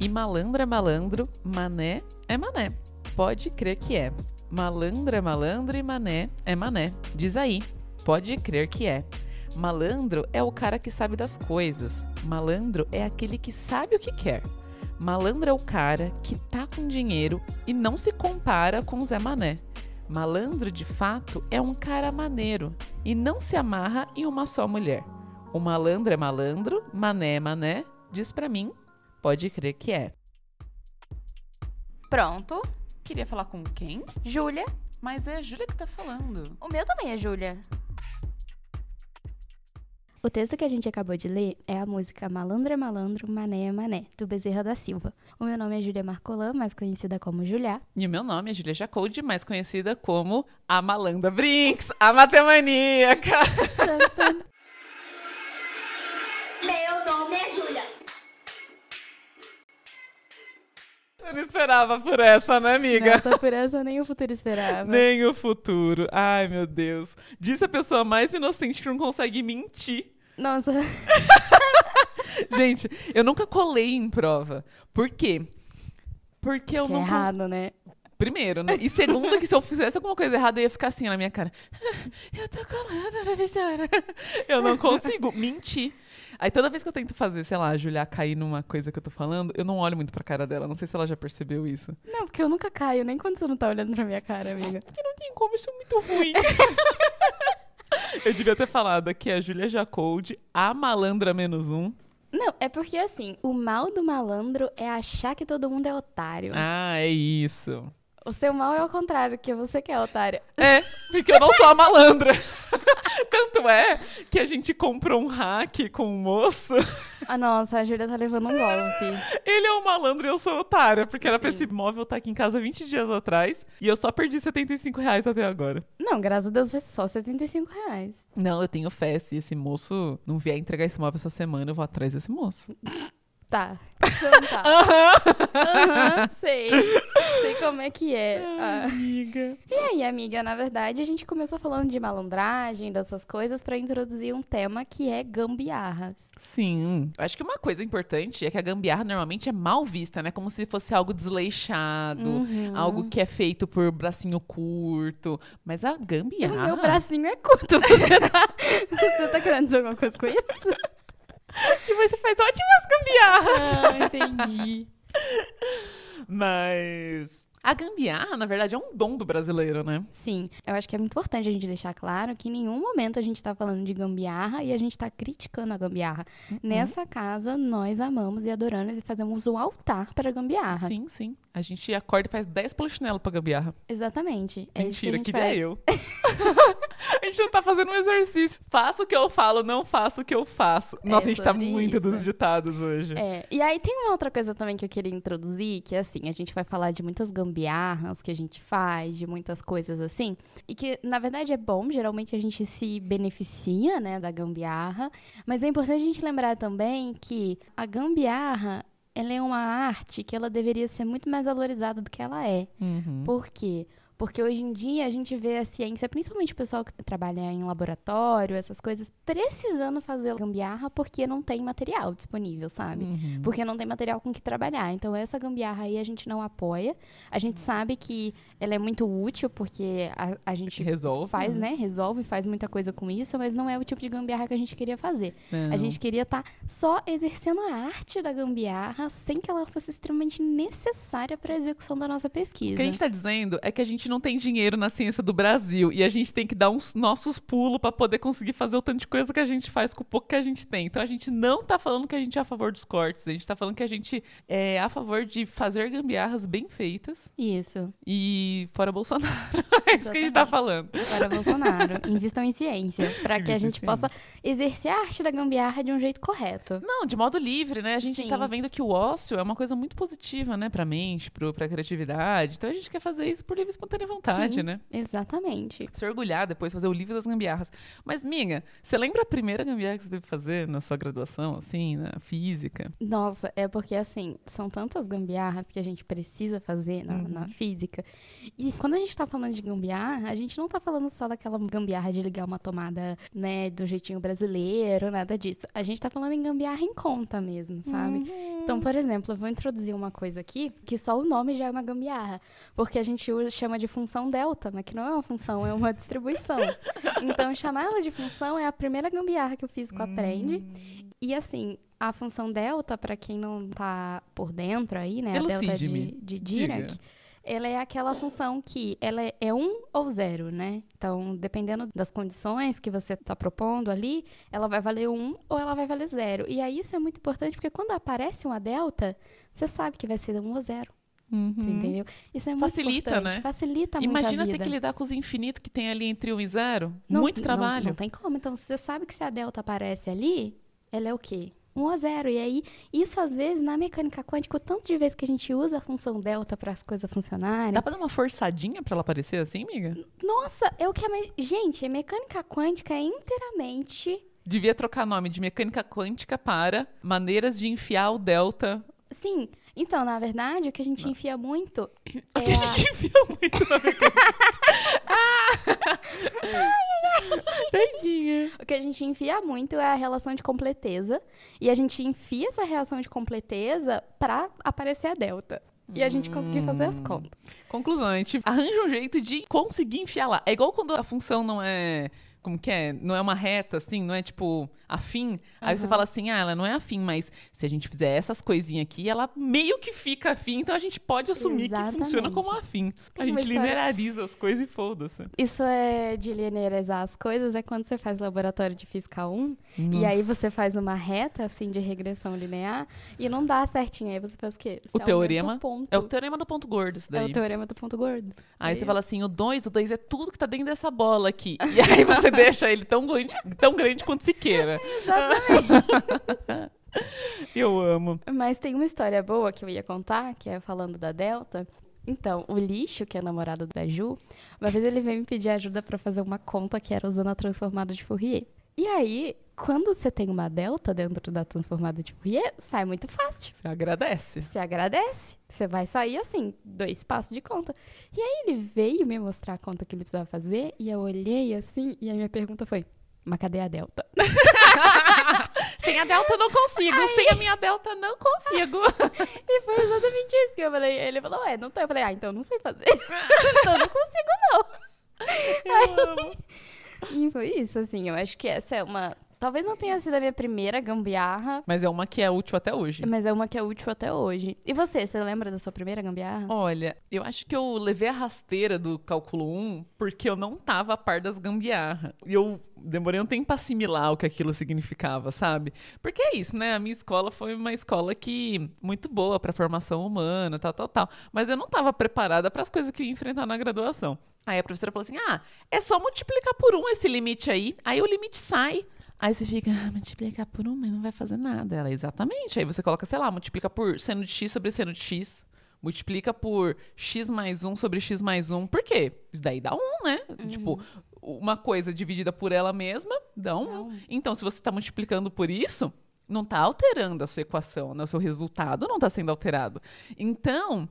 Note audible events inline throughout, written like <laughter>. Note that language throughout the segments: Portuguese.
E malandro é malandro, mané é mané. Pode crer que é. Malandro é malandro e mané é mané. Diz aí. Pode crer que é. Malandro é o cara que sabe das coisas. Malandro é aquele que sabe o que quer. Malandro é o cara que tá com dinheiro e não se compara com Zé Mané. Malandro, de fato, é um cara maneiro e não se amarra em uma só mulher. O malandro é malandro, mané é mané, diz pra mim, pode crer que é. Pronto. Queria falar com quem? Júlia. Mas é a Júlia que tá falando. O meu também é Júlia. O texto que a gente acabou de ler é a música Malandro é Malandro, Mané é Mané, do Bezerra da Silva. O meu nome é Júlia Marcolan, mais conhecida como Juliá. E o meu nome é Júlia Jacoldi, mais conhecida como a Malanda Brinks, a matemaníaca. Meu nome é Júlia. Você não esperava por essa, né, amiga? Nossa, por essa nem o futuro esperava. Nem o futuro. Ai, meu Deus. Disse a pessoa mais inocente que não consegue mentir. Nossa, <laughs> Gente, eu nunca colei em prova. Por quê? Porque eu que não. errado, né? Primeiro, né? E segundo, que se eu fizesse alguma coisa errada, eu ia ficar assim na minha cara. <laughs> Eu tô colando, professora. Eu não consigo mentir. Aí toda vez que eu tento fazer, sei lá, a Julia cair numa coisa que eu tô falando, eu não olho muito pra cara dela. Não sei se ela já percebeu isso. Não, porque eu nunca caio, nem quando você não tá olhando pra minha cara, amiga. <laughs> Porque não tem como, isso é muito ruim. <laughs> eu devia ter falado aqui a Julia Jacoldi, a malandra menos um. Não, é porque assim, o mal do malandro é achar que todo mundo é otário. Ah, é isso. O seu mal é o contrário, que você que é otário. É, porque eu não sou a malandra. <laughs> Tanto é que a gente comprou um hack com um moço. Ah, nossa, a Júlia tá levando um golpe. Ele é um malandro e eu sou otária, porque era pra Sim. esse móvel estar aqui em casa 20 dias atrás e eu só perdi 75 reais até agora. Não, graças a Deus foi só 75 reais. Não, eu tenho fé. Se esse moço não vier entregar esse móvel essa semana, eu vou atrás desse moço. <laughs> Tá. Então tá. Aham, sei. Sei como é que é. Ah. Amiga. E aí, amiga, na verdade, a gente começou falando de malandragem, dessas coisas, pra introduzir um tema que é gambiarras. Sim. Eu acho que uma coisa importante é que a gambiarra normalmente é mal vista, né? Como se fosse algo desleixado, Uhum. algo que é feito por bracinho curto. Mas a O gambiarra. meu bracinho é curto. Você tá, <laughs> você tá querendo dizer alguma coisa com isso? Que <laughs> você faz ótimas gambiarras. Ah, entendi. <laughs> Mas a gambiarra, na verdade, é um dom do brasileiro, né? Sim, eu acho que é muito importante a gente deixar claro que em nenhum momento a gente tá falando de gambiarra e a gente tá criticando a gambiarra. Nessa casa, nós amamos e adoramos e fazemos o altar para a gambiarra. Sim, sim. A gente acorda e faz 10 polichinelo pra gambiarra. Exatamente. É que Mentira, queria faz. eu. <laughs> a gente não tá fazendo um exercício. Faço o que eu falo, não faço o que eu faço. Nossa, a gente tá muito isso. dos ditados hoje. É, e aí tem uma outra coisa também que eu queria introduzir, que é assim, a gente vai falar de muitas gambiarras que a gente faz, de muitas coisas assim, e que na verdade é bom, geralmente a gente se beneficia, né, da gambiarra, mas é importante a gente lembrar também que a gambiarra, ela é uma arte que ela deveria ser muito mais valorizada do que ela é. Uhum. Por quê? Porque hoje em dia a gente vê a ciência, principalmente o pessoal que trabalha em laboratório, essas coisas, precisando fazer gambiarra porque não tem material disponível, sabe? Uhum. Porque não tem material com que trabalhar. Então, essa gambiarra aí a gente não apoia. A gente sabe que ela é muito útil porque a, a gente Resolve. faz, né? Resolve, faz muita coisa com isso, mas não é o tipo de gambiarra que a gente queria fazer. Não. A gente queria estar só exercendo a arte da gambiarra sem que ela fosse extremamente necessária para a execução da nossa pesquisa. O que a gente tá dizendo é que a gente não tem dinheiro na ciência do Brasil e a gente tem que dar uns nossos pulos pra poder conseguir fazer o tanto de coisa que a gente faz com o pouco que a gente tem. Então a gente não tá falando que a gente é a favor dos cortes, a gente tá falando que a gente é a favor de fazer gambiarras bem feitas Isso. e fora Bolsonaro. <laughs> é isso que a gente tá falando. Para Bolsonaro. Invistam em ciência. Para que a gente possa exercer a arte da gambiarra de um jeito correto. Não, de modo livre, né? A gente estava vendo que o ócio é uma coisa muito positiva, né? Pra mente, pro, pra criatividade. Então a gente quer fazer isso por livre e espontânea vontade, Sim. né? Exatamente. Se orgulhar depois, fazer o livro das gambiarras. Mas, minha, você lembra a primeira gambiarra que você teve que fazer na sua graduação, assim, na física? Nossa, é porque assim, são tantas gambiarras que a gente precisa fazer na, na física. E quando a gente tá falando de gambiarra, a gente não tá falando só daquela gambiarra de ligar uma tomada, né, do jeitinho brasileiro, nada disso. A gente tá falando em gambiarra em conta mesmo, sabe? Então, por exemplo, eu vou introduzir uma coisa aqui que só o nome já é uma gambiarra. Porque a gente usa, chama de função delta, mas que não é uma função, é uma distribuição. <laughs> Então, chamar ela de função é a primeira gambiarra que o físico aprende. E assim, a função delta, para quem não tá por dentro aí, né? A delta de, de Diga. Dirac. Ela é aquela função que ela é- é um ou zero, né? Então, dependendo das condições que você está propondo ali, ela vai valer um ou ela vai valer zero. E aí isso é muito importante porque quando aparece uma delta, você sabe que vai ser um ou zero, você entendeu? Isso é muito Facilita, importante. né? Facilita muito Imagina a ter vida. que lidar com os infinitos que tem ali entre 1 e 0. Não- Muito não- trabalho. Não, tem como. Então, você sabe que se a delta aparece ali, ela é o quê? 1 a 0. E aí, isso às vezes, na mecânica quântica, o tanto de vezes que a gente usa a função delta para as coisas funcionarem. Dá pra dar uma forçadinha pra ela aparecer assim, amiga? Nossa, é o que a. me- Gente, a mecânica quântica é inteiramente. Devia trocar nome de mecânica quântica para maneiras de enfiar o delta. Sim. Então, na verdade, o que a gente enfia muito O que é a a- gente enfia muito na mecânica. <laughs> Tadinha. O que a gente enfia muito é a relação de completeza. E a gente enfia essa relação de completeza pra aparecer a delta. E a gente conseguir fazer as contas. Conclusão, a gente arranja um jeito de conseguir enfiar lá. É igual quando a função não é. Como que é? Não é uma reta, assim, não é tipo afim. Aí você fala assim, ah, ela não é afim, mas se a gente fizer essas coisinhas aqui, ela meio que fica afim, então a gente pode assumir que funciona Exatamente. como afim. Tem a gente história- lineariza as coisas e foda-se. Isso é de linearizar as coisas, é quando você faz laboratório de física 1, e aí você faz uma reta, assim, de regressão linear, e não dá certinho. Aí você faz o quê? Você O aumenta teorema ponto. É o teorema do ponto gordo, isso É daí. o teorema do ponto gordo. Aí você fala assim, o 2, o 2 é tudo que tá dentro dessa bola aqui. E <laughs> aí você <laughs> deixa ele tão grande, tão grande quanto se queira. Exatamente. Eu amo. Mas tem uma história boa que eu ia contar, que é falando da Delta. Então, o Lixo, que é namorado da Ju, uma vez ele veio me pedir ajuda pra fazer uma conta que era usando a transformada de Fourier. E aí, quando você tem uma delta dentro da transformada de Fourier, sai muito fácil. Você agradece. Você agradece. Você vai sair assim, dois passos de conta. E aí ele veio me mostrar a conta que ele precisava fazer, e eu olhei assim, e a minha pergunta foi: mas cadê a delta? <laughs> Sem a delta eu não consigo. Sem a minha delta não consigo. <laughs> E foi exatamente isso que eu falei. Ele falou, ué, não tem. Eu falei, ah, então eu não sei fazer. <laughs> então eu não consigo, não. Eu amo. E foi isso, assim. Eu acho que essa é uma. Talvez não tenha sido a minha primeira gambiarra, Mas é uma que é útil até hoje. mas é uma que é útil até hoje. E você, você lembra da sua primeira gambiarra? Olha, eu acho que eu levei a rasteira do cálculo 1 porque eu não tava a par das gambiarra. E eu demorei um tempo pra assimilar o que aquilo significava, sabe? Porque é isso, né? A minha escola foi uma escola que muito boa pra formação humana, tal, tal, tal. Mas eu não tava preparada para as coisas que eu ia enfrentar na graduação. Aí a professora falou assim: "Ah, é só multiplicar por um esse limite aí". Aí o limite sai. Aí você fica, ah, multiplicar por um, mas não vai fazer nada. Ela, exatamente. Aí você coloca, sei lá, multiplica por seno de x sobre seno de x. Multiplica por x mais 1 sobre x mais 1. Por quê? Isso daí dá 1, né? Tipo, uma coisa dividida por ela mesma dá 1. Dá um. Então, se você está multiplicando por isso, não está alterando a sua equação, né? O seu resultado não está sendo alterado. Então,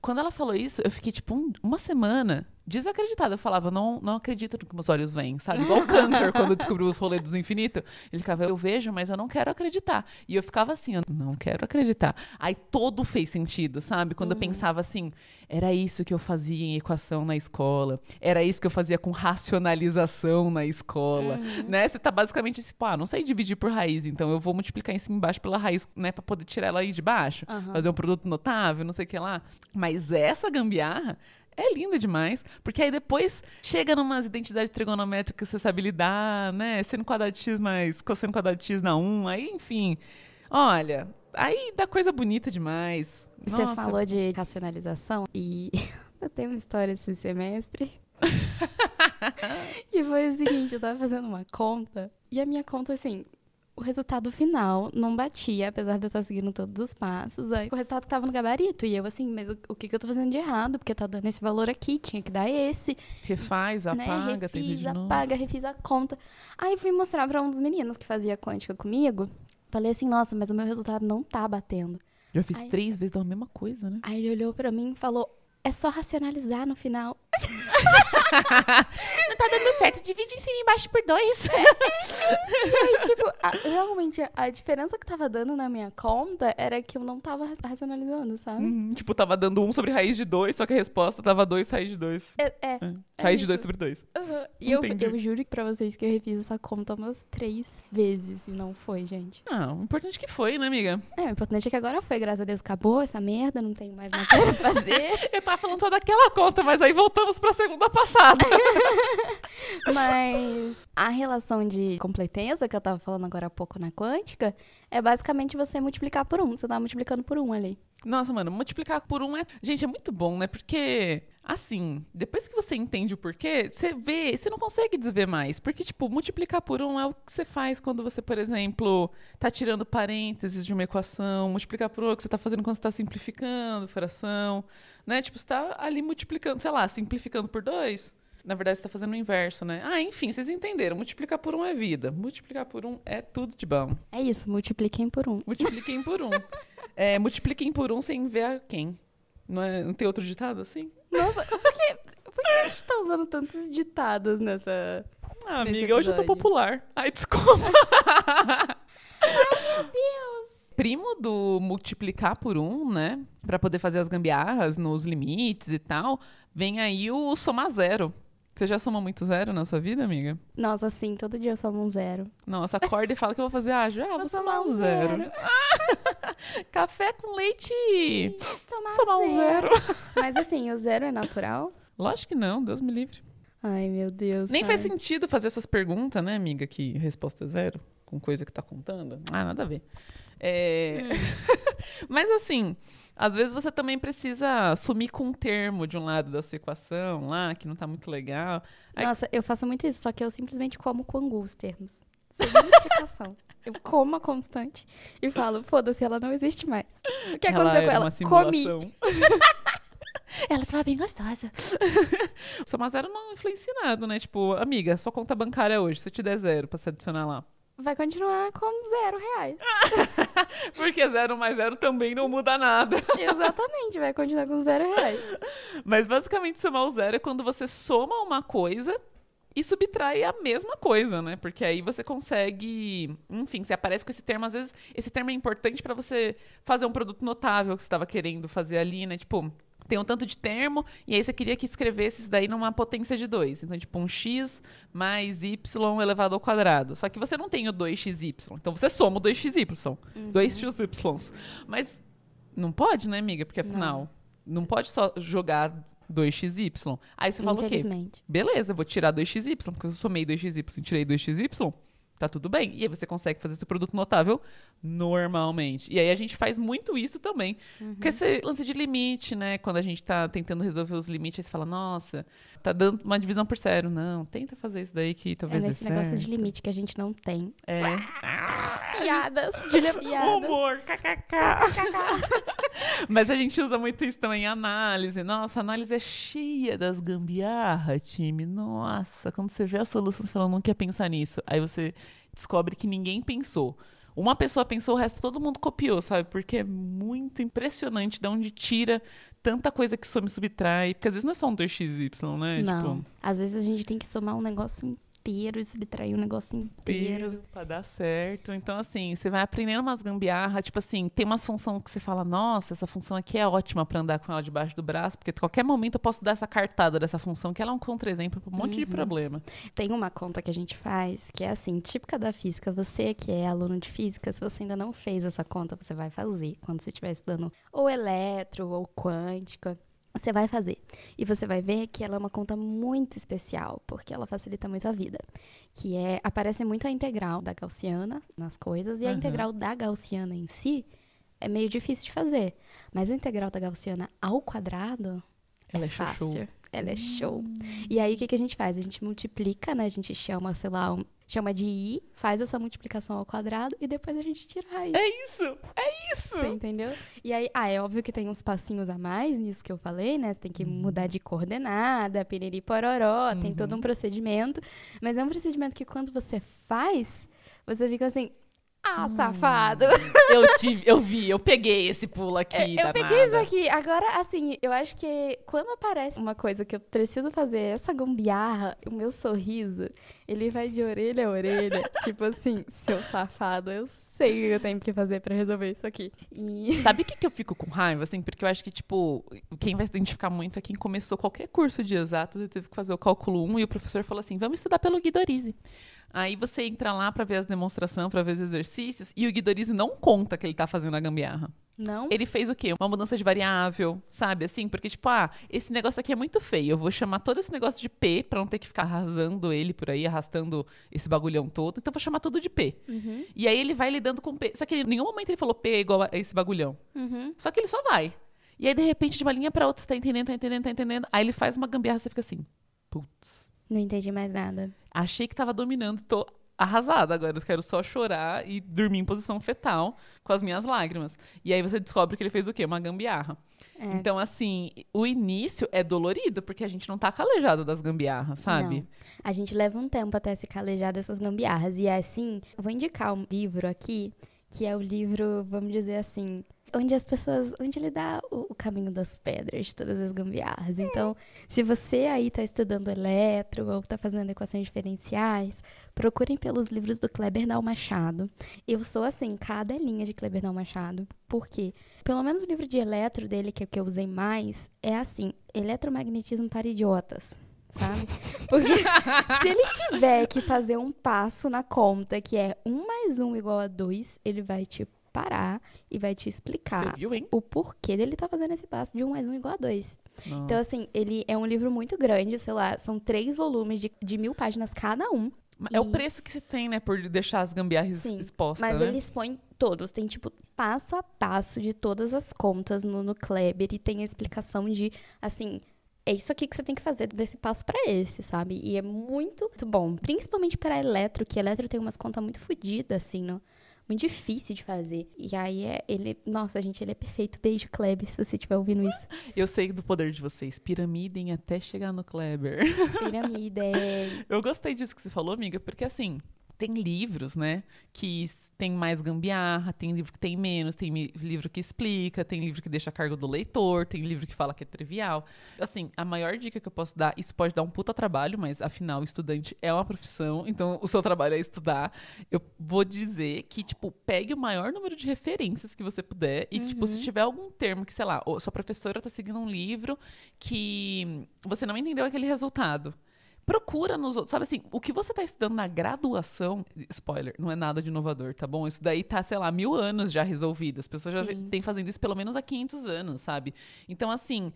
quando ela falou isso, eu fiquei, tipo, um- uma semana desacreditada. Eu falava, não, não acredito no que meus olhos veem, sabe? Igual o Cantor, quando descobriu os rolês dos infinitos. Ele ficava, eu vejo, mas eu não quero acreditar. E eu ficava assim, eu não quero acreditar. Aí todo fez sentido, sabe? Quando eu pensava assim, era isso que eu fazia em equação na escola. Era isso que eu fazia com racionalização na escola, né? Você tá basicamente assim, pá, não sei dividir por raiz, então eu vou multiplicar em cima e embaixo pela raiz, né? Pra poder tirar ela aí de baixo. Aham. Fazer um produto notável, não sei o que lá. Mas essa gambiarra é linda demais, porque aí depois chega numas identidades trigonométricas que você sabe lidar, né? Seno quadrado de x mais cosseno quadrado de x na 1, aí, enfim. Olha, aí dá coisa bonita demais. Você Nossa. falou de racionalização e <laughs> eu tenho uma história esse semestre. <laughs> que foi o seguinte, eu tava fazendo uma conta e a minha conta, assim, o resultado final não batia, apesar de eu estar seguindo todos os passos. Aí o resultado tava no gabarito. E eu assim, mas o, o que, que eu tô fazendo de errado? Porque tá dando esse valor aqui, tinha que dar esse. Refaz, né? apaga, tem Refiz, de novo. apaga, refiz a conta. Aí fui mostrar pra um dos meninos que fazia quântica comigo. Falei assim, nossa, mas o meu resultado não tá batendo. Já fiz Ai. três vezes a mesma coisa, né? Aí ele olhou pra mim e falou, é só racionalizar no final. <laughs> Não tá dando certo, divide em cima e embaixo por dois. E aí, tipo, a- realmente, a diferença que tava dando na minha conta era que eu não tava ra- racionalizando, sabe? Uhum, tipo, tava dando um sobre raiz de dois, só que a resposta tava dois raiz de dois. É, é. É. É Raiz de dois sobre dois. Aham. E eu, eu juro pra vocês que eu refiz essa conta umas três vezes e não foi, gente. Ah, o importante que foi, né, amiga? É, o importante é que agora foi, graças a Deus, acabou essa merda, não tenho mais nada pra <laughs> fazer. Eu tava falando só daquela conta, mas aí voltamos pra segunda passada. <laughs> Mas a relação de completeza que eu tava falando agora há pouco na quântica é basicamente você multiplicar por um. Você tá multiplicando por um ali. Nossa, mano, multiplicar por um é. Gente, é muito bom, né? Porque, assim, depois que você entende o porquê, você vê, você não consegue desver mais. Porque, tipo, multiplicar por um é o que você faz quando você, por exemplo, tá tirando parênteses de uma equação. Multiplicar por um é o que você tá fazendo quando você tá simplificando fração. Né? Tipo, você tá ali multiplicando, sei lá, simplificando por dois. Na verdade, você tá fazendo o inverso, né? Ah, enfim, vocês entenderam. Multiplicar por um é vida. Multiplicar por um é tudo de bom. É isso, multipliquem por um. Multipliquem por um. <laughs> É, multipliquem por um sem ver a quem. Não, é, não tem outro ditado assim? Nossa, por que, por que a gente tá usando tantos ditados nessa. Ah, amiga, hoje eu tô popular. Ai, desculpa. <laughs> Meu Deus! Primo do multiplicar por um, né? Pra poder fazer as gambiarras nos limites e tal, vem aí o somar zero. Você já somou muito zero na sua vida, amiga? Nossa, sim, todo dia eu somo um zero. Nossa, acorda e fala que eu vou fazer. Ah, já, vou, somar um zero. <laughs> Café com leite. Somar, Somar um zero. <laughs> Mas assim, o zero é natural? Lógico que não, Deus me livre. Ai, meu Deus. Nem ai. faz sentido fazer essas perguntas, né, amiga? Que resposta é zero, com coisa que tá contando. Ah, nada a ver. É, <laughs> Mas assim, às vezes você também precisa sumir com um termo de um lado da sua equação lá, que não tá muito legal. Aí- Nossa, eu faço muito isso, só que eu simplesmente como com angu os termos. Sem <laughs> explicação. Eu como a constante e falo, foda-se, ela não existe mais. O que ela aconteceu era com ela? Comi. <laughs> Ela tava bem gostosa. Somar zero não influencia nada, né? Tipo, amiga, sua conta bancária hoje, se eu te der zero pra se adicionar lá. Vai continuar com zero reais. <laughs> Porque zero mais zero também não muda nada. <laughs> Exatamente, vai continuar com zero reais. Mas basicamente somar o zero é quando você soma uma coisa e subtrai a mesma coisa, né? Porque aí você consegue, enfim, você aparece com esse termo, às vezes esse termo é importante para você fazer um produto notável que você estava querendo fazer ali, né? Tipo, tem um tanto de termo e aí você queria que escrevesse isso daí numa potência de 2. Então, tipo, um x mais y elevado ao quadrado. Só que você não tem o 2xy. Então você soma o 2xy. Uhum. 2xy. Mas não pode, né, amiga? Porque afinal, não, pode só jogar 2xy. Aí você fala o quê? Beleza, eu vou tirar 2xy, porque eu somei 2xy e tirei 2xy, tá tudo bem. E aí você consegue fazer seu produto notável normalmente. E aí a gente faz muito isso também. Uhum. Porque esse lance de limite, né? Quando a gente tá tentando resolver os limites, aí você fala, nossa, tá dando uma divisão por zero. Não, tenta fazer isso daí que É talvez dê nesse negócio de certo. limite que a gente não tem. É. Piadas, Julia, <laughs> piadas. Humor, kkk. <laughs> Mas a gente usa muito isso também em análise. Nossa, a análise é cheia das gambiarra, time. Nossa, quando você vê a solução, você fala, não quer pensar nisso. Aí você descobre que ninguém pensou. Uma pessoa pensou, o resto todo mundo copiou, sabe? Porque é muito impressionante de onde tira tanta coisa que some e subtrai. Porque às vezes não é só um 2xy, né? Não. Tipo, Às vezes a gente tem que somar um negócio inteiro e subtrair um negócio inteiro. pra dar certo. Então, assim, você vai aprendendo umas gambiarra, tipo assim, tem umas funções que você fala, nossa, essa função aqui é ótima pra andar com ela debaixo do braço, porque a qualquer momento eu posso dar essa cartada dessa função, que ela é um contra-exemplo pra um monte de problema. Tem uma conta que a gente faz que é assim, típica da física. Você que é aluno de física, se você ainda não fez essa conta, você vai fazer quando você estiver estudando ou eletro ou quântica. Você vai fazer. E você vai ver que ela é uma conta muito especial, porque ela facilita muito a vida. Que é, aparece muito a integral da gaussiana nas coisas, e a Aham. integral da gaussiana em si é meio difícil de fazer. Mas a integral da gaussiana ao quadrado Ela é, é chuchu. Ela é show. E aí, o que, que a gente faz? A gente multiplica, né? A gente chama, sei lá, um- chama de i, faz essa multiplicação ao quadrado e depois a gente tira a raiz. É isso! É isso! Você entendeu? E aí, ah, é óbvio que tem uns passinhos a mais nisso que eu falei, né? Você tem que mudar de coordenada, piriri pororó, tem todo um procedimento. Mas é um procedimento que quando você faz, você fica assim, ah, safado. Eu tive, eu vi, eu peguei esse pulo aqui. É, eu peguei isso aqui. Agora, assim, eu acho que quando aparece uma coisa que eu preciso fazer, essa gambiarra, o meu sorriso, ele vai de orelha a orelha. <laughs> tipo assim, seu safado, eu sei o que eu tenho que fazer pra resolver isso aqui. E. <laughs> Sabe o que, que eu fico com raiva, assim? Porque eu acho que, tipo, quem vai se identificar muito é quem começou qualquer curso de exatos e teve que fazer o cálculo 1 e o professor falou assim, vamos estudar pelo Guidorize. Aí você entra lá pra ver as demonstrações, pra ver os exercícios, e o Guidorize não conta que ele tá fazendo a gambiarra. Não? Ele fez o quê? Uma mudança de variável, sabe? Assim, porque, tipo, ah, esse negócio aqui é muito feio. Eu vou chamar todo esse negócio de P pra não ter que ficar arrasando ele por aí, arrastando esse bagulhão todo. Então, eu vou chamar tudo de P. Uhum, E aí ele vai lidando com P. Só que em nenhum momento ele falou P é igual a esse bagulhão. uhum. Só que ele só vai. E aí, de repente, de uma linha pra outra, você tá entendendo, tá entendendo, tá entendendo. Aí ele faz uma gambiarra e você fica assim, putz. Não entendi mais nada. Achei que tava dominando, tô arrasada agora. Eu quero só chorar e dormir em posição fetal com as minhas lágrimas. E aí você descobre que ele fez o quê? Uma gambiarra. É. Então, assim, o início é dolorido, porque a gente não tá calejado das gambiarras, sabe? Não. A gente leva um tempo até se calejar dessas gambiarras. E é assim, eu vou indicar um livro aqui, que é o livro, vamos dizer assim, onde as pessoas. onde ele dá o, o caminho das pedras de todas as gambiarras. Então, se você aí tá estudando eletro ou tá fazendo equações diferenciais, procurem pelos livros do Kleber Dal Machado. Eu sou assim, cada linha de Kleber Dal Machado. Por quê? Pelo menos o livro de eletro dele, que é o que eu usei mais, é assim: eletromagnetismo para idiotas. Sabe? <laughs> Porque se ele tiver que fazer um passo na conta que é 1 mais 1 igual a 2, ele vai te parar e vai te explicar viu, o porquê dele tá fazendo esse passo de 1 mais 1 igual a 2. Então, Nossa. assim, ele é um livro muito grande, sei lá, são três volumes de, de mil páginas cada um. É o e- preço que você tem, né, por deixar as gambiarras Sim, expostas, Mas né? eles põem todos, tem tipo passo a passo de todas as contas no, no Kleber e tem a explicação de, assim, é isso aqui que você tem que fazer desse passo pra esse, sabe? E é muito, muito bom, principalmente para eletro, que eletro tem umas contas muito fodidas, assim, não? Muito difícil de fazer. E aí é ele, nossa, gente, ele é perfeito. Beijo, Kleber, se você estiver ouvindo isso. <laughs> Eu sei do poder de vocês. Piramidem até chegar no Kleber. Piramida. <laughs> é- Eu gostei disso que você falou, amiga, porque assim, tem livros, né, que tem mais gambiarra, tem livro que tem menos, tem livro que explica, tem livro que deixa a cargo do leitor, tem livro que fala que é trivial. Assim, a maior dica que eu posso dar, isso pode dar um puta trabalho, mas afinal, estudante é uma profissão, então o seu trabalho é estudar. Eu vou dizer que, tipo, pegue o maior número de referências que você puder e, tipo, se tiver algum termo que, sei lá, sua professora tá seguindo um livro que você não entendeu aquele resultado. Procura nos outros. Sabe assim, o que você tá estudando na graduação, spoiler, não é nada de inovador, tá bom? Isso daí tá, sei lá, mil anos já resolvido. As pessoas já Sim. têm fazendo isso pelo menos há 500 anos, sabe? Então, assim,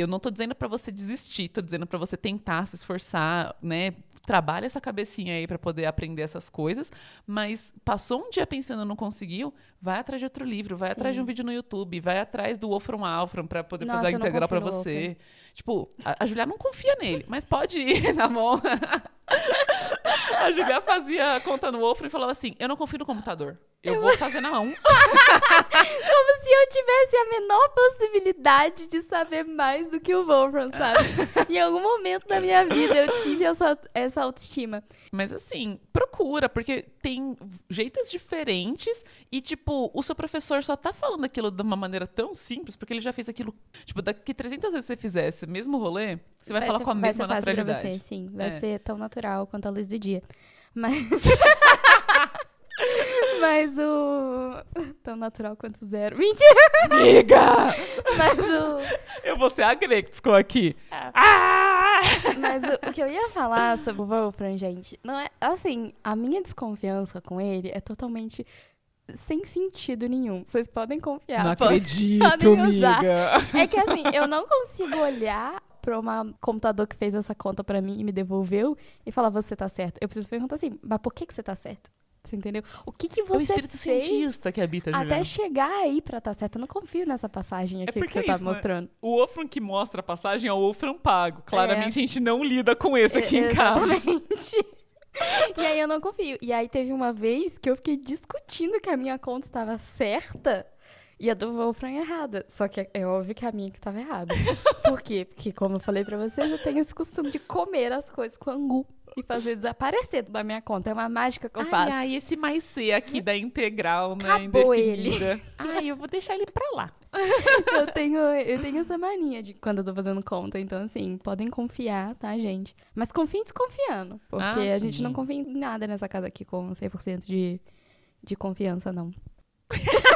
eu não tô dizendo pra você desistir, tô dizendo pra você tentar se esforçar, né? Trabalha essa cabecinha aí pra poder aprender essas coisas, mas passou um dia pensando não conseguiu, vai atrás de outro livro, vai atrás de um Sim. vídeo no YouTube, vai atrás do Wolfram Alfram pra poder Nossa, fazer a integral no você. Tipo, a, a Julia não confia nele, mas pode ir <laughs> na mão. <laughs> <laughs> a Julia fazia conta no Wolfram e falava assim: Eu não confio no computador. Eu vou fazer na mão. <laughs> Como se eu tivesse a menor possibilidade de saber mais do que o Wolfram, sabe? <laughs> em algum momento da minha vida eu tive essa, essa autoestima. Mas assim, procura, porque tem jeitos diferentes e, tipo, o seu professor só tá falando aquilo de uma maneira tão simples, porque ele já fez aquilo. Tipo, daqui 300 vezes você fizesse o mesmo rolê, você vai, falar ser- com a vai mesma ser fácil pra naturalidade. você, sim. Vai É. ser tão natural quanto a luz do dia. Mas. <laughs> Mas o. Tão natural quanto zero. Mentira! Amiga! Mas o. Eu vou ser a Grexco aqui. Ah! Mas o, o que eu ia falar sobre o Wolfram, gente, não é. Assim, a minha desconfiança com ele é totalmente sem sentido nenhum. Vocês podem confiar. Não acredito, podem amiga. É que assim, eu não consigo olhar pra um computador que fez essa conta pra mim e me devolveu e falar, você tá certo. Eu preciso perguntar assim, mas por que, que você tá certo? Você entendeu? O que que É o você espírito fez cientista que habita a até Juliana. chegar aí pra estar certo? Eu não confio nessa passagem aqui que porque você é tá isso, né? mostrando. O Ofran que mostra a passagem é o Ofran pago. Claramente a gente não lida com esse aqui É, em casa. Exatamente. e aí eu não confio. E aí teve uma vez que eu fiquei discutindo que a minha conta estava certa e a do Wolfram errada. Só que é- é óbvio que a minha que estava errada. <laughs> Por quê? Porque, como eu falei pra vocês, eu tenho esse costume de comer as coisas com angu e fazer desaparecer da minha conta. É uma mágica que eu Ai, faço. ai, esse mais C aqui da integral, né? Acabou indefinida. <laughs> Ai, eu vou deixar ele pra lá. Eu tenho, eu tenho essa mania de quando eu tô fazendo conta. Então, assim, podem confiar, tá, gente? Mas confiem desconfiando. Porque Ah, a gente não confia em nada nessa casa aqui com 100% de, de confiança, não. <laughs>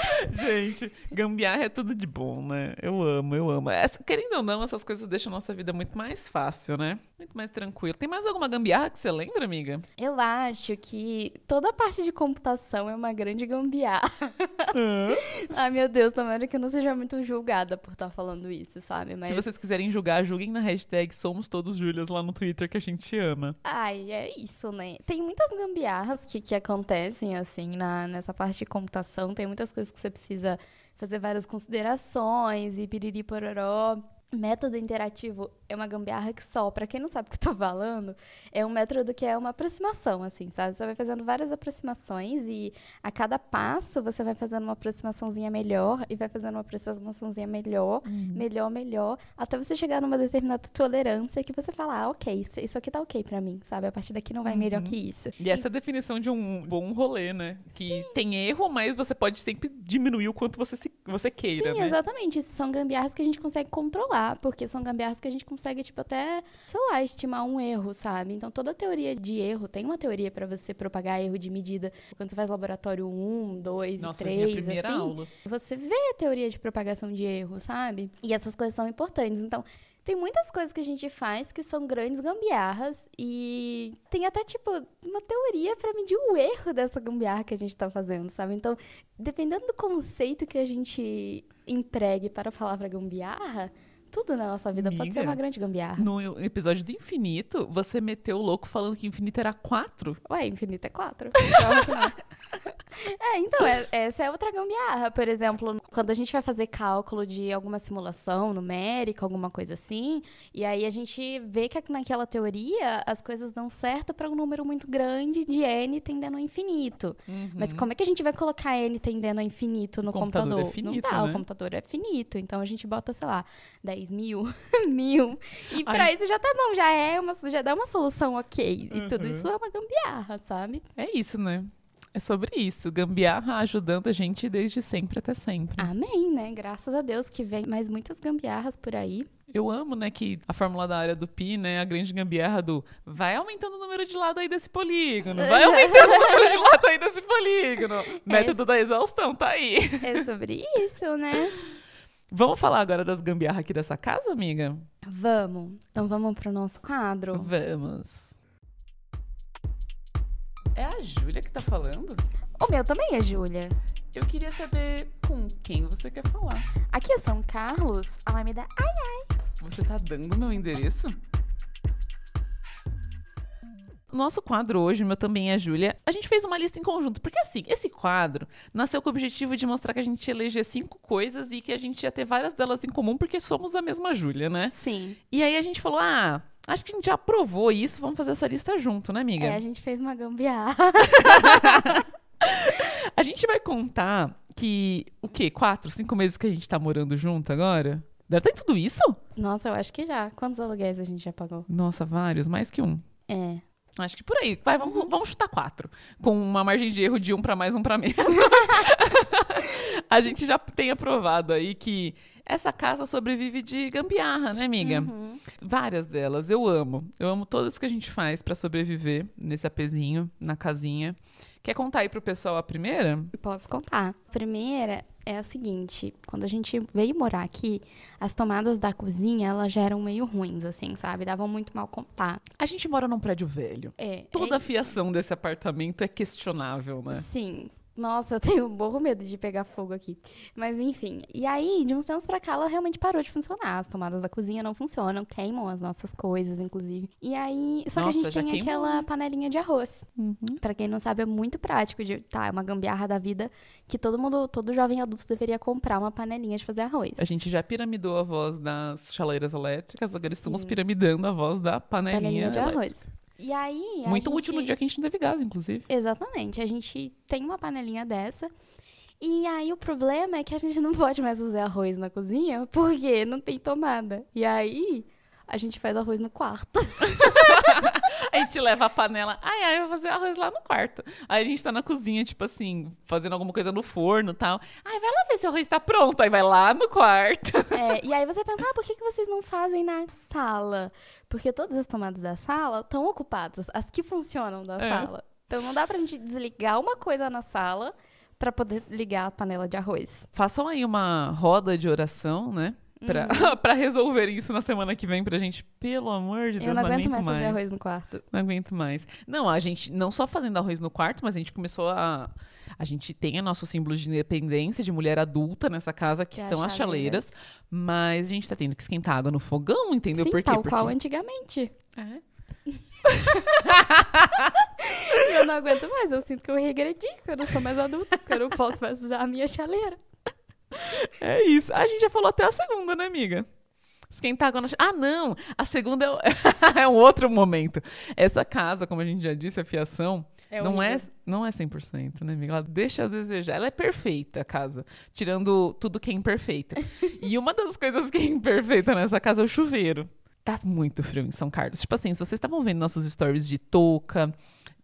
Gente, gambiarra é tudo de bom, né? Eu amo, eu amo. Essa- querendo ou não, essas coisas deixam a nossa vida muito mais fácil, né? Muito mais tranquilo. Tem mais alguma gambiarra que você lembra, amiga? Eu acho que toda a parte de computação é uma grande gambiarra. Ai, meu Deus, tomara que eu não seja muito julgada por estar falando isso, sabe? Mas. Se vocês quiserem julgar, julguem na hashtag Somos Todos Júlias lá no Twitter que a gente ama. Ai, é isso, né? Tem muitas gambiarras que, que acontecem, assim, na, nessa parte de computação. Tem muitas coisas que você precisa fazer várias considerações e piriri pororó. Método interativo é uma gambiarra que só, pra quem não sabe o que eu tô falando, é um método que é uma aproximação, assim, sabe? Você vai fazendo várias aproximações e a cada passo você vai fazendo uma aproximaçãozinha melhor e vai fazendo uma aproximaçãozinha melhor, melhor, melhor, até você chegar numa determinada tolerância que você fala, ah, ok, isso, isso aqui tá ok pra mim, sabe? A partir daqui não vai melhor que isso. E essa é a definição de um bom rolê, né? Que tem erro, mas você pode sempre diminuir o quanto você, se, você queira, Sim, né? exatamente. São gambiarras que a gente consegue controlar, porque são gambiarras que a gente consegue, tipo, até, sei lá, estimar um erro, sabe? Então, toda teoria de erro, tem uma teoria pra você propagar erro de medida. Quando você faz laboratório 1, 2 Nossa, e foi minha 3, primeira assim, aula. você vê a teoria de propagação de erro, sabe? E essas coisas são importantes. Então, tem muitas coisas que a gente faz que são grandes gambiarras e tem até, tipo, uma teoria pra medir o erro dessa gambiarra que a gente tá fazendo, sabe? Então, dependendo do conceito que a gente empregue para a palavra gambiarra, tudo na nossa vida pode ser Amiga. uma grande gambiarra. No episódio do Infinito, você meteu o louco falando que infinito era 4. Ué, infinito é quatro. <laughs> <laughs> é, então, é- essa é outra gambiarra. Por exemplo, quando a gente vai fazer cálculo de alguma simulação numérica, alguma coisa assim, e aí a gente vê que naquela teoria as coisas dão certo para um número muito grande de n tendendo ao infinito. Mas como é que a gente vai colocar n tendendo ao infinito no O computador computador? é finito, Não dá, né? o computador é finito. Então a gente bota, sei lá, 10 mil, <laughs> mil. E Ai. pra isso já tá bom, já é uma, já dá uma solução ok. E tudo Uhum. isso é uma gambiarra, sabe? É isso, né? É sobre isso. Gambiarra ajudando a gente desde sempre até sempre. Amém, né? Graças a Deus que vem mais muitas gambiarras por aí. Eu amo, né, que a fórmula da área do pi, né, a grande gambiarra do vai aumentando o número de lado aí desse polígono, vai <laughs> aumentando o número de lado aí desse polígono. Método da exaustão, tá aí. É sobre isso, né? Vamos falar agora das gambiarras aqui dessa casa, amiga? Vamos. Então vamos pro nosso quadro. Vamos. É a Júlia que tá falando? O meu também é Júlia. Eu queria saber com quem você quer falar. Aqui é São Carlos, Alameda. Ai, Você tá dando meu endereço? Nosso quadro hoje, meu também é Júlia, a gente fez uma lista em conjunto. Porque assim, esse quadro nasceu com o objetivo de mostrar que a gente ia eleger cinco coisas e que a gente ia ter várias delas em comum, porque somos a mesma Júlia, né? sim. E aí a gente falou: ah, acho que a gente já aprovou isso, vamos fazer essa lista junto, né, amiga? É, a gente fez uma gambiarra. <laughs> A gente vai contar que, o quê? Quatro, cinco meses que a gente tá morando junto agora? Deve ter tudo isso? Nossa, eu acho que já. Quantos aluguéis a gente já pagou? Nossa, vários, mais que um. É. Acho que por aí. Vai, vamos, vamos chutar quatro. Com uma margem de erro de um pra mais, um pra menos. <laughs> <laughs> a gente já tem aprovado aí que essa casa sobrevive de gambiarra, né, amiga? Uhum. Várias delas. Eu amo. Eu amo todas que a gente faz pra sobreviver nesse apezinho, na casinha. Quer contar aí pro pessoal a primeira? Posso contar. A primeira é a seguinte: quando a gente veio morar aqui, as tomadas da cozinha elas já eram meio ruins, assim, sabe? Davam muito mal contato. A gente mora num prédio velho. É. Toda é a fiação desse apartamento é questionável, né? Sim. Nossa, <laughs> eu tenho um pouco medo de pegar fogo aqui. Mas enfim. E aí, de uns tempos pra cá, ela realmente parou de funcionar. As tomadas da cozinha não funcionam, queimam as nossas coisas, inclusive. E aí. Só Nossa, que a gente tem queimou, aquela panelinha de arroz. Uhum. Pra quem não sabe, é muito prático. De, tá, é uma gambiarra da vida que todo mundo, todo jovem adulto deveria comprar uma panelinha de fazer arroz. A gente já piramidou a voz das chaleiras elétricas, agora estamos Sim. piramidando a voz da panelinha, Panelinha de elétrica. arroz. E aí. Muito útil no gente- dia que a gente não teve gás, inclusive. Exatamente. A gente tem uma panelinha dessa. E aí o problema é que a gente não pode mais fazer arroz na cozinha porque não tem tomada. E aí a gente faz arroz no quarto. <laughs> A gente leva a panela, ai, ai, eu vou fazer arroz lá no quarto. Aí a gente tá na cozinha, tipo assim, fazendo alguma coisa no forno e tal. Ai, vai lá ver se o arroz tá pronto. Aí vai lá no quarto. <laughs> É, e aí você pensa, ah, por que, que vocês não fazem na sala? Porque todas as tomadas da sala estão ocupadas, as que funcionam da É. sala. Então não dá pra gente desligar uma coisa na sala pra poder ligar a panela de arroz. Façam aí uma roda de oração, né? Pra, <laughs> pra resolver isso na semana que vem pra gente. Pelo amor de Deus, Eu não aguento mais, mais. fazer arroz no quarto. Não aguento mais. Não, a gente, não só fazendo arroz no quarto, mas a gente começou a. A gente tem o nosso símbolo de independência de mulher adulta nessa casa, que, Que é são as chaleira. chaleiras. Mas a gente tá tendo que esquentar água no fogão, entendeu? Sim, Por quê? tal Porque... qual antigamente. É. <laughs> Eu não aguento mais, eu sinto que eu regredi, que eu não sou mais adulta, porque eu não posso mais usar a minha chaleira. <laughs> É isso. A gente já falou até a segunda, né, amiga? Esquentar água na Ah, não! A segunda é, o- <laughs> é um outro momento. Essa casa, como a gente já disse, a fiação, não, é, não é 100%, né, amiga? Ela deixa a desejar. Ela é perfeita, a casa. Tirando tudo que é imperfeita. <laughs> e uma das coisas que é imperfeita nessa casa é o chuveiro. Tá muito frio em São Carlos. Tipo assim, se vocês estavam vendo nossos stories de touca,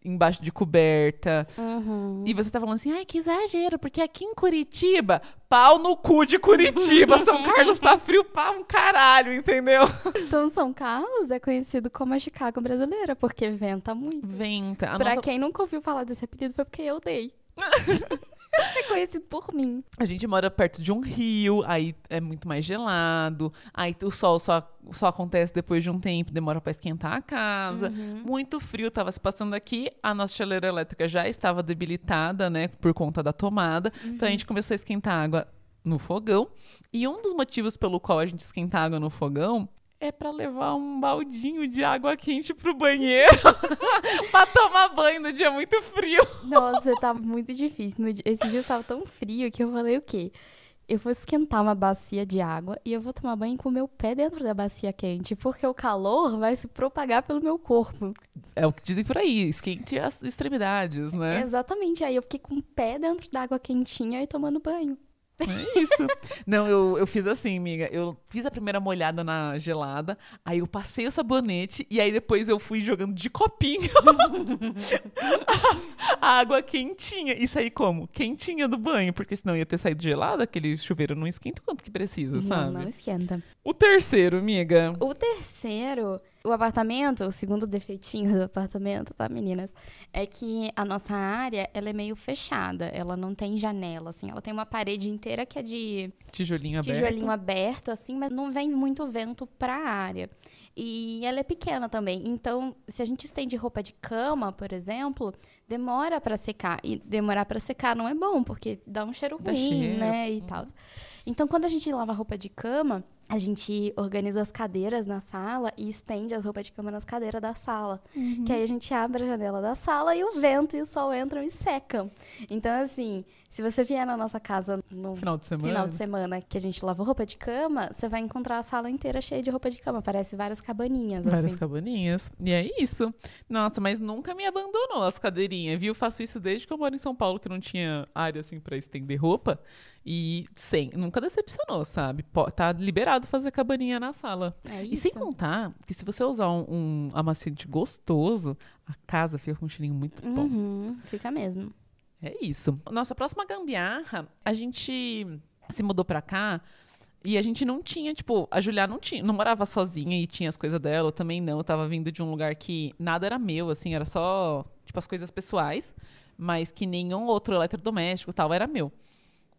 embaixo de coberta, Uhum. e você tá falando assim, ai, que exagero, porque aqui em Curitiba, pau no cu de Curitiba, <laughs> São Carlos tá frio pra um caralho, entendeu? Então, São Carlos é conhecido como a Chicago brasileira, porque venta muito. Venta. A, pra nossa- quem nunca ouviu falar desse apelido, foi porque eu dei. <laughs> <laughs> é conhecido por mim. a gente mora perto de um rio, aí é muito mais gelado, aí o sol só, só acontece depois de um tempo, demora pra esquentar a casa. Uhum. Muito frio tava se passando aqui, a nossa chaleira elétrica já estava debilitada, né, por conta da tomada. Então a gente começou a esquentar água no fogão. E um dos motivos pelo qual a gente esquenta água no fogão é pra levar um baldinho de água quente pro banheiro <laughs> pra tomar banho no dia muito frio. Nossa, tá muito difícil. No dia- Esse dia tava tão frio que eu falei o quê? Eu vou esquentar uma bacia de água e eu vou tomar banho com o meu pé dentro da bacia quente, porque o calor vai se propagar pelo meu corpo. É o que dizem por aí, esquente as extremidades, né? Exatamente. Aí eu fiquei com o pé dentro da água quentinha e tomando banho. É isso. Não, eu, eu fiz assim, amiga. Eu fiz a primeira molhada na gelada, aí eu passei o sabonete e aí depois eu fui jogando de copinho a água quentinha. E saí como? Quentinha do banho, porque senão ia ter saído gelada, aquele chuveiro não esquenta o quanto que precisa, sabe? Não, não esquenta. O terceiro, amiga. O terceiro, o apartamento, o segundo defeitinho do apartamento, tá, meninas? É que a nossa área, ela é meio fechada. Ela não tem janela, assim. Ela tem uma parede inteira que é de Tijolinho aberto. tijolinho aberto, assim, mas não vem muito vento pra área. E ela é pequena também. Então, se a gente estende roupa de cama, por exemplo, demora pra secar. E demorar pra secar não é bom, porque dá um cheiro Dá ruim, cheiro. né? E tal. Então, quando a gente lava roupa de cama, a gente organiza as cadeiras na sala e estende as roupas de cama nas cadeiras da sala. Que aí a gente abre a janela da sala e o vento e o sol entram e secam. Então, assim, se você vier na nossa casa no Final de semana. final de semana que a gente lava roupa de cama, você vai encontrar a sala inteira cheia de roupa de cama. Parece várias cabaninhas, Várias assim. cabaninhas. E é isso. Nossa, mas nunca me abandonou as cadeirinhas, viu? Faço isso desde que eu moro em São Paulo, que não tinha área assim pra estender roupa. E sem, nunca decepcionou, sabe? Pô, tá liberado fazer cabaninha na sala. É E sem contar que se você usar um, um amaciante gostoso, a casa fica com um cheirinho muito bom. Uhum, fica mesmo. É isso. Nossa próxima gambiarra, a gente se mudou pra cá e a gente não tinha, tipo, a Julia não tinha, não morava sozinha e tinha as coisas dela, eu também não. Eu tava vindo de um lugar que nada era meu, assim, era só, tipo, as coisas pessoais, mas que nenhum outro eletrodoméstico e tal era meu.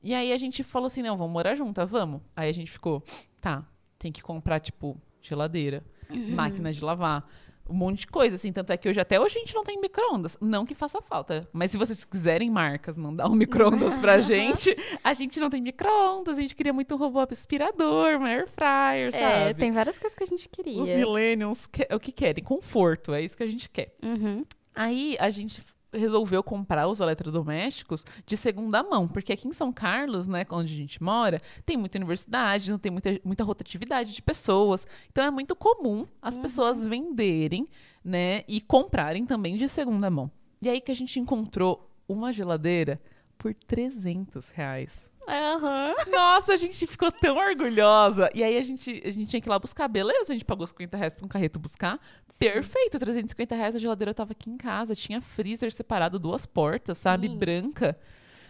E aí a gente falou assim, não, vamos morar junto, vamos. Aí a gente ficou, tá, tem que comprar, tipo, geladeira, máquina de lavar, um monte de coisa, assim. Tanto é que hoje, até hoje, a gente não tem micro-ondas. Não que faça falta. Mas se vocês quiserem, marcas, mandar um micro-ondas pra <laughs> gente, a gente não tem micro-ondas. A gente queria muito um robô aspirador, uma air fryer, sabe? É, tem várias coisas que a gente Os queria. millennials, que- o que querem? Conforto, é isso que a gente quer. Uhum. Aí a gente resolveu comprar os eletrodomésticos de segunda mão, porque aqui em São Carlos, né, onde a gente mora, tem muita universidade, não tem muita, muita rotatividade de pessoas. Então é muito comum as pessoas venderem, né, e comprarem também de segunda mão. E aí que a gente encontrou uma geladeira por 300 reais. Aham. Nossa, a gente ficou tão orgulhosa. E aí a gente, a gente tinha que ir lá buscar. Beleza, a gente pagou 50 reais pra um carreto buscar. Perfeito, 350 reais a geladeira tava aqui em casa. Tinha freezer separado, duas portas, sabe? Sim. Branca.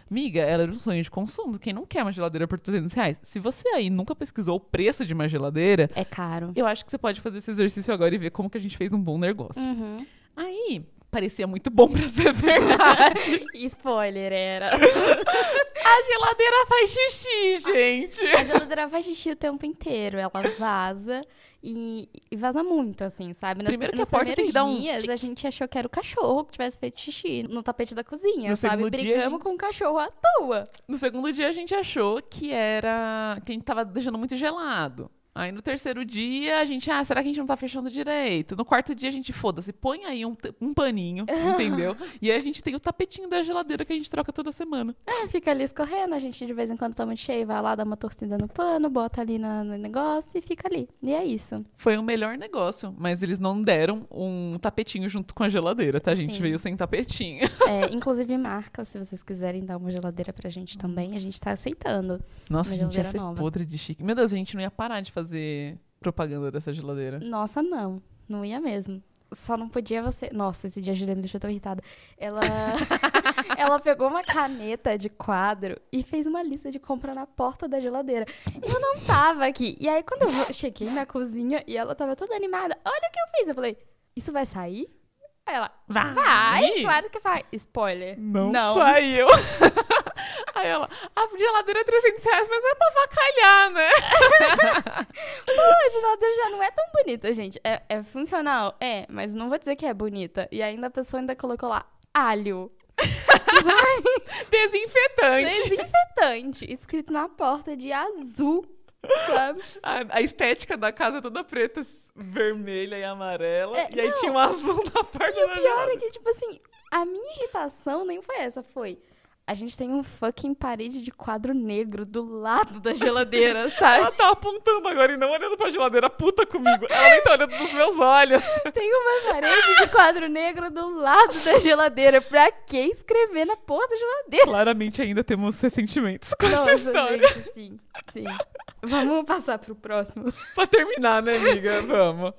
Miga, ela era um sonho de consumo. Quem não quer uma geladeira por 300 reais? Se você aí nunca pesquisou o preço de uma geladeira, É caro. eu acho que você pode fazer esse exercício agora e ver como que a gente fez um bom negócio. Uhum. Aí, parecia muito bom pra ser verdade. <laughs> Spoiler, era. a geladeira faz xixi, gente. A geladeira faz xixi o tempo inteiro. Ela vaza e, e vaza muito, assim, sabe? Nos, Primeiro que a nos porta tem que primeiros dar um dias, tic. a gente achou que era o cachorro que tivesse feito xixi no tapete da cozinha, No sabe? a Brigamos gente- com o cachorro à toa. No segundo dia a gente achou que era. que a gente tava deixando muito gelado. Aí no terceiro dia a gente, ah, será que a gente não tá fechando direito? No quarto dia a gente, foda-se, põe aí um, um paninho, <laughs> entendeu? e aí a gente tem o tapetinho da geladeira que a gente troca toda semana. É, fica ali escorrendo, a gente de vez em quando tá muito cheio, vai lá, dá uma torcida no pano, bota ali na- no negócio e fica ali. E é isso. Foi o melhor negócio, mas eles não deram um tapetinho junto com a geladeira, tá? A gente Sim. veio sem tapetinho. <laughs> É, inclusive marca, se vocês quiserem dar uma geladeira pra gente também, a gente tá aceitando. Nossa, a gente ia ser nova. podre de chique. Meu Deus, a gente não ia parar de fazer propaganda dessa geladeira. Nossa, não. Não ia mesmo. Só não podia você. Nossa, esse dia a Juliana me deixou tão irritada. Ela. <laughs> ela pegou uma caneta de quadro e fez uma lista de compra na porta da geladeira. E eu não tava aqui. E aí, quando eu cheguei na cozinha e ela tava toda animada, olha o que eu fiz. Eu falei, isso vai sair? Aí ela, Vai! vai, claro que vai. Spoiler. Não, Não. saiu. <laughs> Aí ela, a geladeira é 300 reais, mas é pra avacalhar, né? <laughs> Pô, a geladeira já não é tão bonita, gente. É, é funcional? É, mas não vou dizer que é bonita. E ainda a pessoa ainda colocou lá alho. <laughs> Desinfetante. Desinfetante. Escrito na porta de azul. Sabe? A, a estética da casa é toda preta, vermelha e amarela. É, e aí não. tinha um azul na parte E o da pior geladeira. é que, tipo assim, a minha irritação nem foi essa, foi. A gente tem um fucking parede de quadro negro do lado da geladeira, <laughs> Ela sabe? tá apontando agora e não olhando pra geladeira puta comigo. Ela nem tá olhando nos meus olhos. <laughs> Tem uma parede de quadro negro do lado da geladeira. Pra que escrever na porra da geladeira? Claramente ainda temos ressentimentos com essa Nossa, história. gente, sim, sim. Vamos passar pro próximo. Pra terminar, né, amiga? Vamos.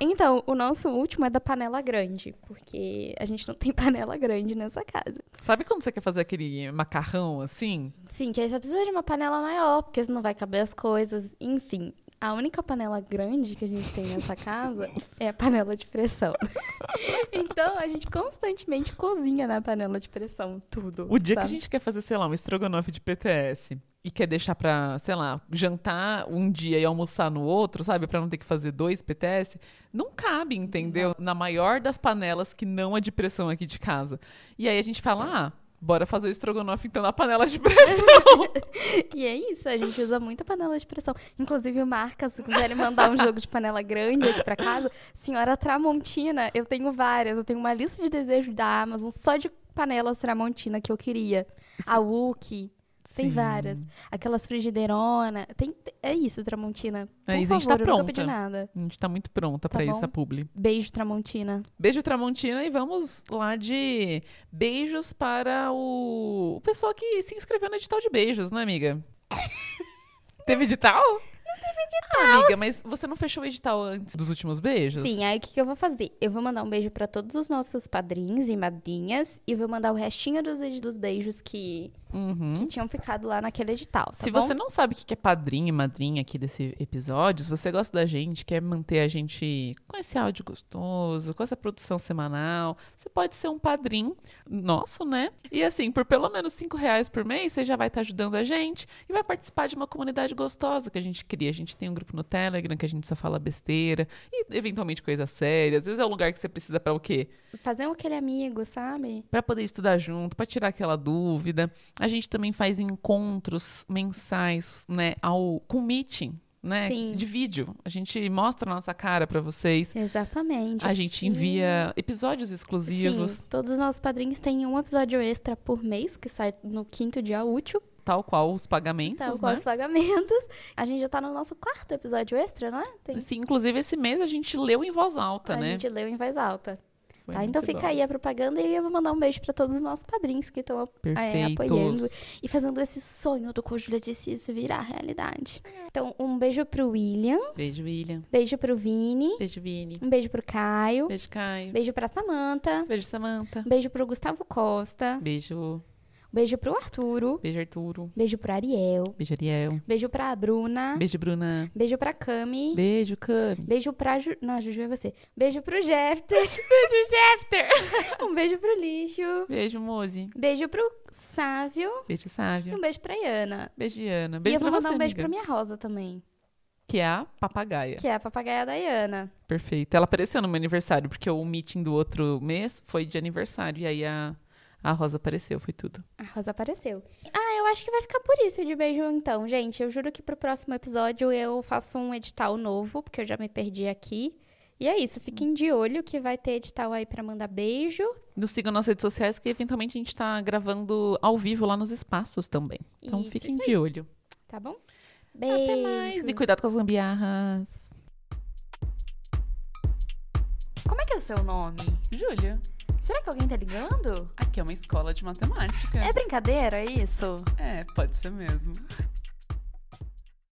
Então, o nosso último é da panela grande, porque a gente não tem <laughs> panela grande nessa casa. Sabe quando você quer fazer aquele macarrão assim? Sim, que aí você precisa de uma panela maior, porque senão vai caber as coisas. Enfim, a única panela grande que a gente tem nessa casa é a panela de pressão. <laughs> então, a gente constantemente cozinha na panela de pressão, tudo. O dia que a sabe? gente quer fazer, sei lá, um estrogonofe de PTS e quer deixar pra, sei lá, jantar um dia e almoçar no outro, sabe? Pra não ter que fazer dois PTS, não cabe, entendeu? Na maior das panelas que não é de pressão aqui de casa. E aí a gente fala, ah, bora fazer o estrogonofe então na panela de pressão. <laughs> E é isso, a gente usa muita panela de pressão. Inclusive, marca, se quiserem mandar um jogo de panela grande aqui pra casa, senhora Tramontina, eu tenho várias. Eu tenho uma lista de desejos da Amazon só de panelas Tramontina que eu queria. A Wookie, tem Sim. várias. Aquelas frigideirona. Tem, é isso, Tramontina. Por É isso, favor, a gente tá pronta. nada. A gente tá muito pronta Tá pra bom. essa publi. Beijo, Tramontina. Beijo Tramontina e vamos lá de beijos para o, o pessoal que se inscreveu no edital de beijos, né, amiga? <laughs> Teve edital? Não teve edital. Ah, amiga, mas você não fechou o edital antes dos últimos beijos? Sim, aí o que, que eu vou fazer? Eu vou mandar um beijo pra todos os nossos padrinhos e madrinhas e vou mandar o restinho dos, dos beijos que Uhum. que tinham ficado lá naquele edital, tá Se bom? você não sabe o que é padrinho e madrinha aqui desse episódio, se você gosta da gente, quer manter a gente com esse áudio gostoso, com essa produção semanal, você pode ser um padrinho nosso, né? E assim, por pelo menos cinco reais por mês, você já vai estar ajudando a gente e vai participar de uma comunidade gostosa que a gente cria. A gente tem um grupo no Telegram que a gente só fala besteira e eventualmente coisas sérias. Às vezes é o lugar que você precisa para o quê? Fazer aquele amigo, sabe? Para poder estudar junto, para tirar aquela dúvida. A gente também faz encontros mensais, né, ao com meeting, né, Sim. de vídeo. A gente mostra a nossa cara para vocês. Exatamente. A gente envia episódios exclusivos, Sim, todos os nossos padrinhos têm um episódio extra por mês, que sai no quinto dia útil, tal qual os pagamentos, tal qual né? os pagamentos. A gente já tá no nosso quarto episódio extra, não é? Tem- Sim, inclusive esse mês a gente leu em voz alta, a né? gente leu em voz alta. Foi Tá, então fica aí a propaganda e eu vou mandar um beijo pra todos os nossos padrinhos que estão é, apoiando e fazendo esse sonho do Conjura de Cício virar realidade. Então, um beijo pro William, Beijo, William. beijo pro Vini, Beijo, Vini. um beijo pro Caio, Beijo, Caio. beijo pra Samanta, Beijo, Samanta. um beijo pro Gustavo Costa, Beijo, beijo pro Arturo, beijo, Arturo. beijo pro Ariel, Beijo, Ariel. beijo pra Bruna, Beijo, Bruna. beijo pra Cami, Beijo, Cami. beijo pra... Ju... Não, Juju é você. Beijo pro Jefter, <laughs> Beijo, Jefter. <laughs> um beijo pro Lixo, Beijo, Mose. beijo pro Sávio Beijo, e Sávio. um beijo pra Iana. Beijo, Ana. e Beijo eu vou mandar você, um beijo amiga. pra minha Rosa também, Que é a papagaia. que é a papagaia da Iana. Perfeito. Ela apareceu no meu aniversário, porque o meeting do outro mês foi de aniversário. E aí a, a Rosa apareceu, foi tudo. A Rosa apareceu. Ah, eu acho que vai ficar por isso de beijo então, gente. Eu juro que pro próximo episódio eu faço um edital novo, porque eu já me perdi aqui. E é isso, fiquem de olho que vai ter edital aí pra mandar beijo. Nos sigam nas redes sociais, que eventualmente a gente tá gravando ao vivo lá nos espaços também. Então Isso, fiquem isso de olho. Tá bom? Beijo. Até mais. E cuidado com as gambiarras. Como é que é o seu nome? Júlia, Será que alguém tá ligando? aqui é uma escola de matemática. É brincadeira isso? É, pode ser mesmo.